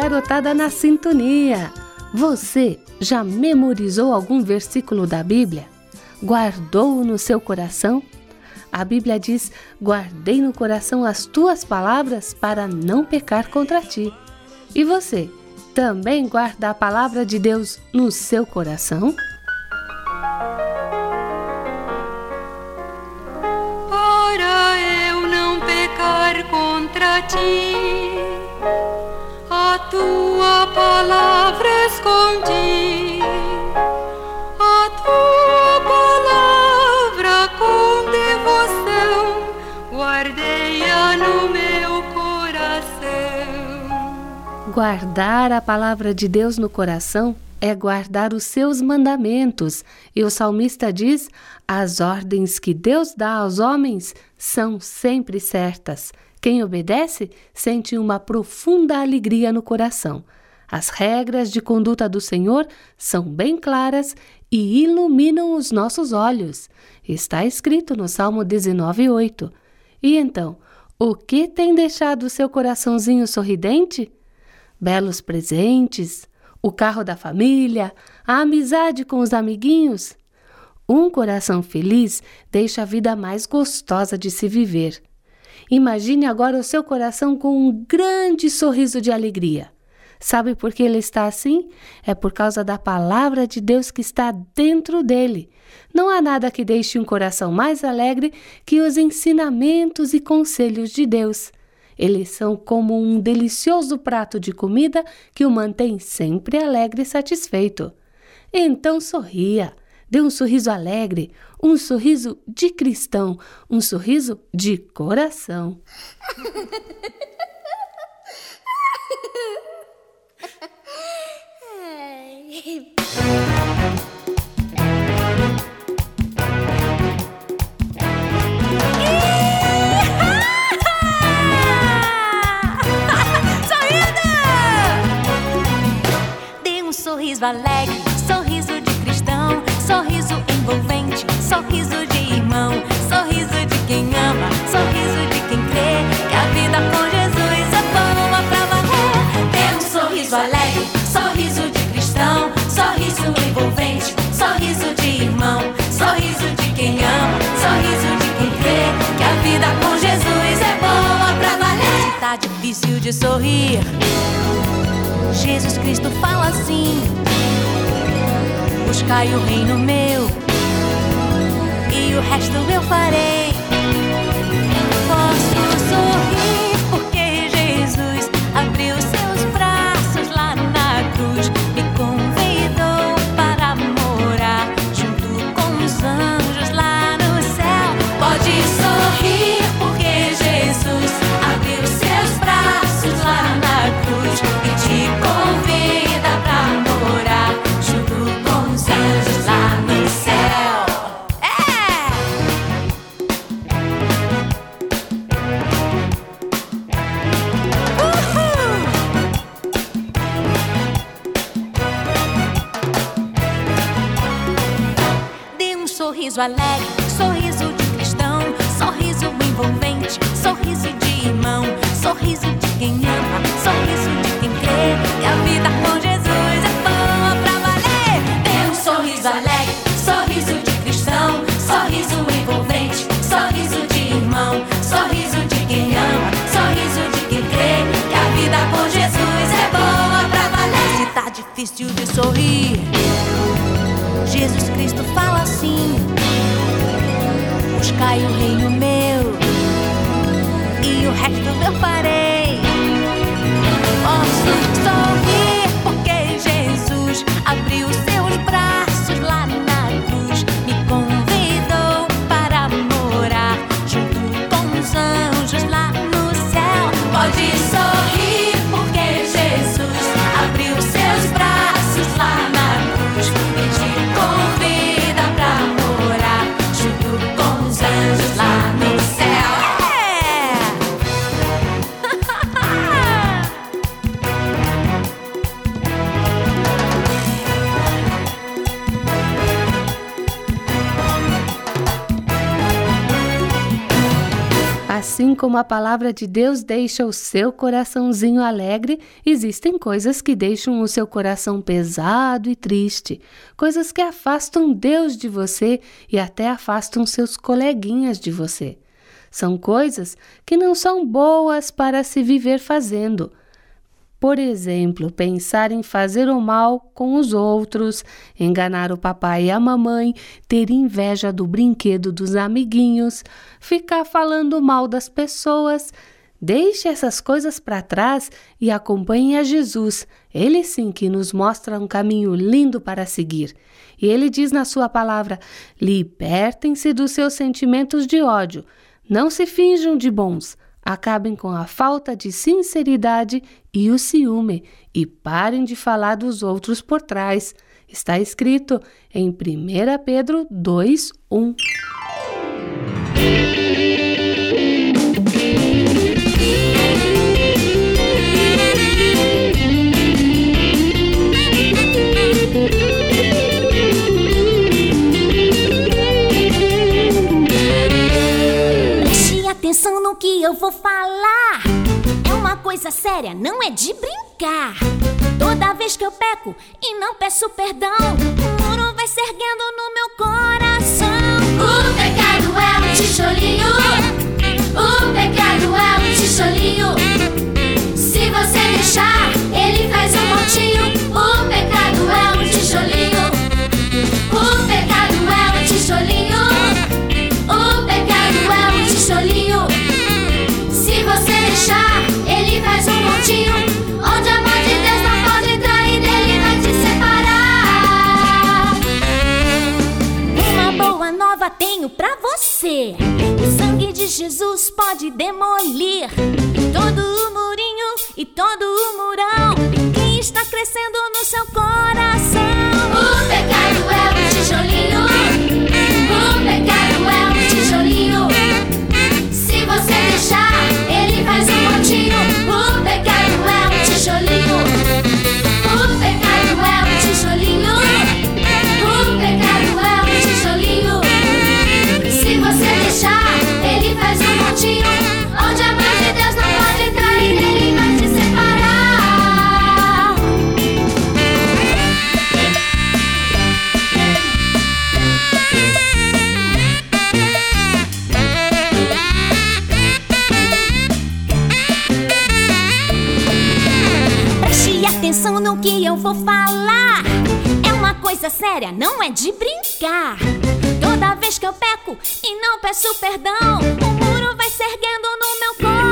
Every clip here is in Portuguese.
Garotada na sintonia! Você já memorizou algum versículo da Bíblia? Guardou-o no seu coração? A Bíblia diz: Guardei no coração as tuas palavras para não pecar contra ti. E você, também guarda a palavra de Deus no seu coração? para eu não pecar contra ti. Guardar a palavra de Deus no coração é guardar os seus mandamentos. E o salmista diz: as ordens que Deus dá aos homens são sempre certas. Quem obedece sente uma profunda alegria no coração. As regras de conduta do Senhor são bem claras e iluminam os nossos olhos. Está escrito no Salmo 19:8. E então, o que tem deixado o seu coraçãozinho sorridente? Belos presentes, o carro da família, a amizade com os amiguinhos. Um coração feliz deixa a vida mais gostosa de se viver. Imagine agora o seu coração com um grande sorriso de alegria. Sabe por que ele está assim? É por causa da palavra de Deus que está dentro dele. Não há nada que deixe um coração mais alegre que os ensinamentos e conselhos de Deus. Eles são como um delicioso prato de comida que o mantém sempre alegre e satisfeito. Então sorria, dê um sorriso alegre, um sorriso de cristão, um sorriso de coração. sorriso alegre, sorriso de cristão, sorriso envolvente, sorriso de irmão, sorriso de quem ama, sorriso de quem crê que a vida com Jesus é boa pra valer. Dê um sorriso alegre, sorriso de cristão, sorriso envolvente, sorriso de irmão, sorriso de quem ama, sorriso de quem crê que a vida com Jesus é boa pra valer. Tá difícil de sorrir. Jesus Cristo fala assim: Buscai o reino meu, e o resto eu farei. Sorriso alegre, sorriso de cristão, sorriso envolvente, sorriso de irmão, sorriso de quem ama, sorriso de quem crê que a vida com Jesus é boa pra valer. Dê um sorriso alegre, sorriso de cristão, sorriso envolvente, sorriso de irmão, sorriso de quem ama, sorriso de quem crê que a vida com Jesus é boa pra valer. Se tá difícil de sorrir. Jesus Cristo fala assim: Buscai o reino meu, e o resto eu farei. Posso sorrir porque Jesus abriu seus braços como a palavra de Deus deixa o seu coraçãozinho alegre, existem coisas que deixam o seu coração pesado e triste, coisas que afastam Deus de você e até afastam seus coleguinhas de você. São coisas que não são boas para se viver fazendo. Por exemplo, pensar em fazer o mal com os outros, enganar o papai e a mamãe, ter inveja do brinquedo dos amiguinhos, ficar falando mal das pessoas. Deixe essas coisas para trás e acompanhe a Jesus. Ele sim que nos mostra um caminho lindo para seguir. E ele diz na sua palavra: libertem-se dos seus sentimentos de ódio. Não se finjam de bons. Acabem com a falta de sinceridade e o ciúme e parem de falar dos outros por trás. Está escrito em 1 Pedro 2, séria, não é de brincar. Toda vez que eu peco e não peço perdão, o muro vai se erguendo no meu coração. Tenho pra você. O sangue de Jesus pode demolir todo o murinho e todo o murão que está crescendo no seu coração. No que eu vou falar. É uma coisa séria, não é de brincar. Toda vez que eu peco e não peço perdão, o muro vai se erguendo no meu coração.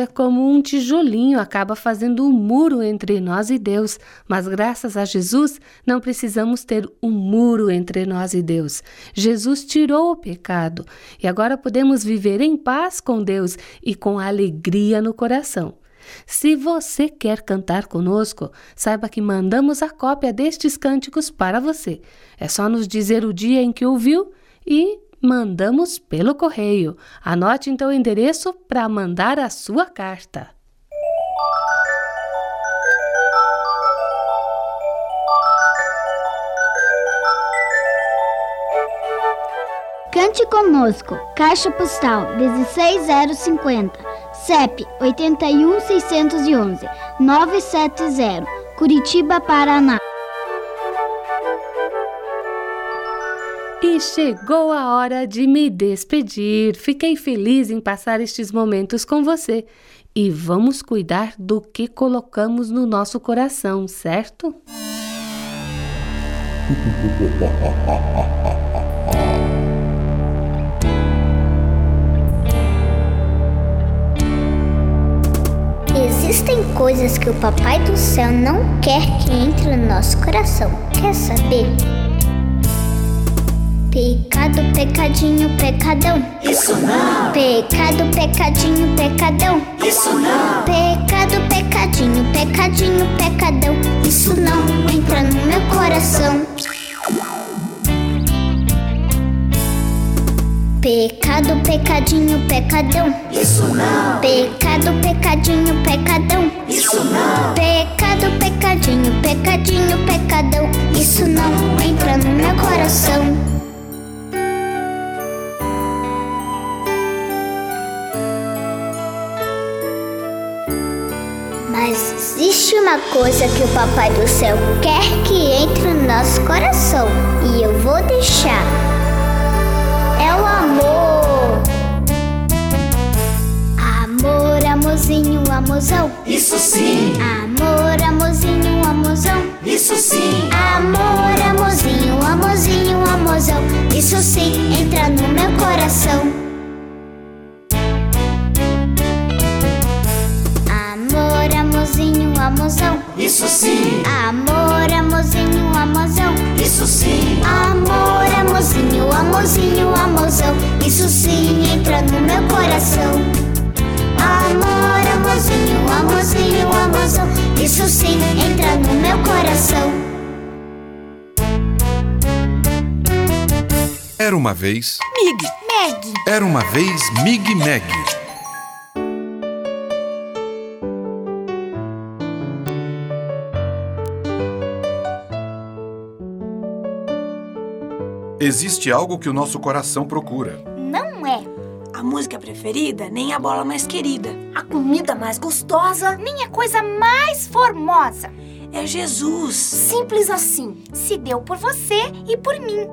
Pecado é como um tijolinho, acaba fazendo um muro entre nós e Deus. Mas graças a Jesus, não precisamos ter um muro entre nós e Deus. Jesus tirou o pecado e agora podemos viver em paz com Deus e com alegria no coração. Se você quer cantar conosco, saiba que mandamos a cópia destes cânticos para você. É só nos dizer o dia em que ouviu e mandamos pelo correio. Anote então o endereço para mandar a sua carta. Cante conosco, Caixa Postal 16050, CEP 81611 970, Curitiba, Paraná. Chegou a hora de me despedir. Fiquei feliz em passar estes momentos com você. E vamos cuidar do que colocamos no nosso coração, certo? Existem coisas que o Papai do Céu não quer que entre no nosso coração. Quer saber? Pecado, pecadinho, pecadão. Isso não, Pecado, pecadinho, pecadão. isso não, Pecado, pecadinho, pecadinho, pecadão. Isso não entra no meu coração. Pecado, pecadinho, pecadão. isso não, Pecado, pecadinho, pecadão. isso não, Pecado, pecadinho, pecadinho, pecadão. Isso não entra no meu coração. Existe uma coisa que o Papai do Céu quer que entre no nosso coração e eu vou deixar. É o amor. Amor, amorzinho, amorzão. isso sim, Amor, amorzinho, amorzão. isso sim, Amor, amorzinho, amorzinho, amorzão. Isso sim entra no meu coração. Amorzinho, amorzinho, amorzão. Isso sim entra no meu coração. Amor, amorzinho, amorzinho, amorzão. Isso sim entra no meu coração. Era uma vez, Mig, Meg, era uma vez Mig Meg. Existe algo que o nosso coração procura. não é. A música preferida, nem a bola mais querida. A comida mais gostosa Nem a coisa mais formosa. é Jesus. Simples assim. Se deu por você e por mim.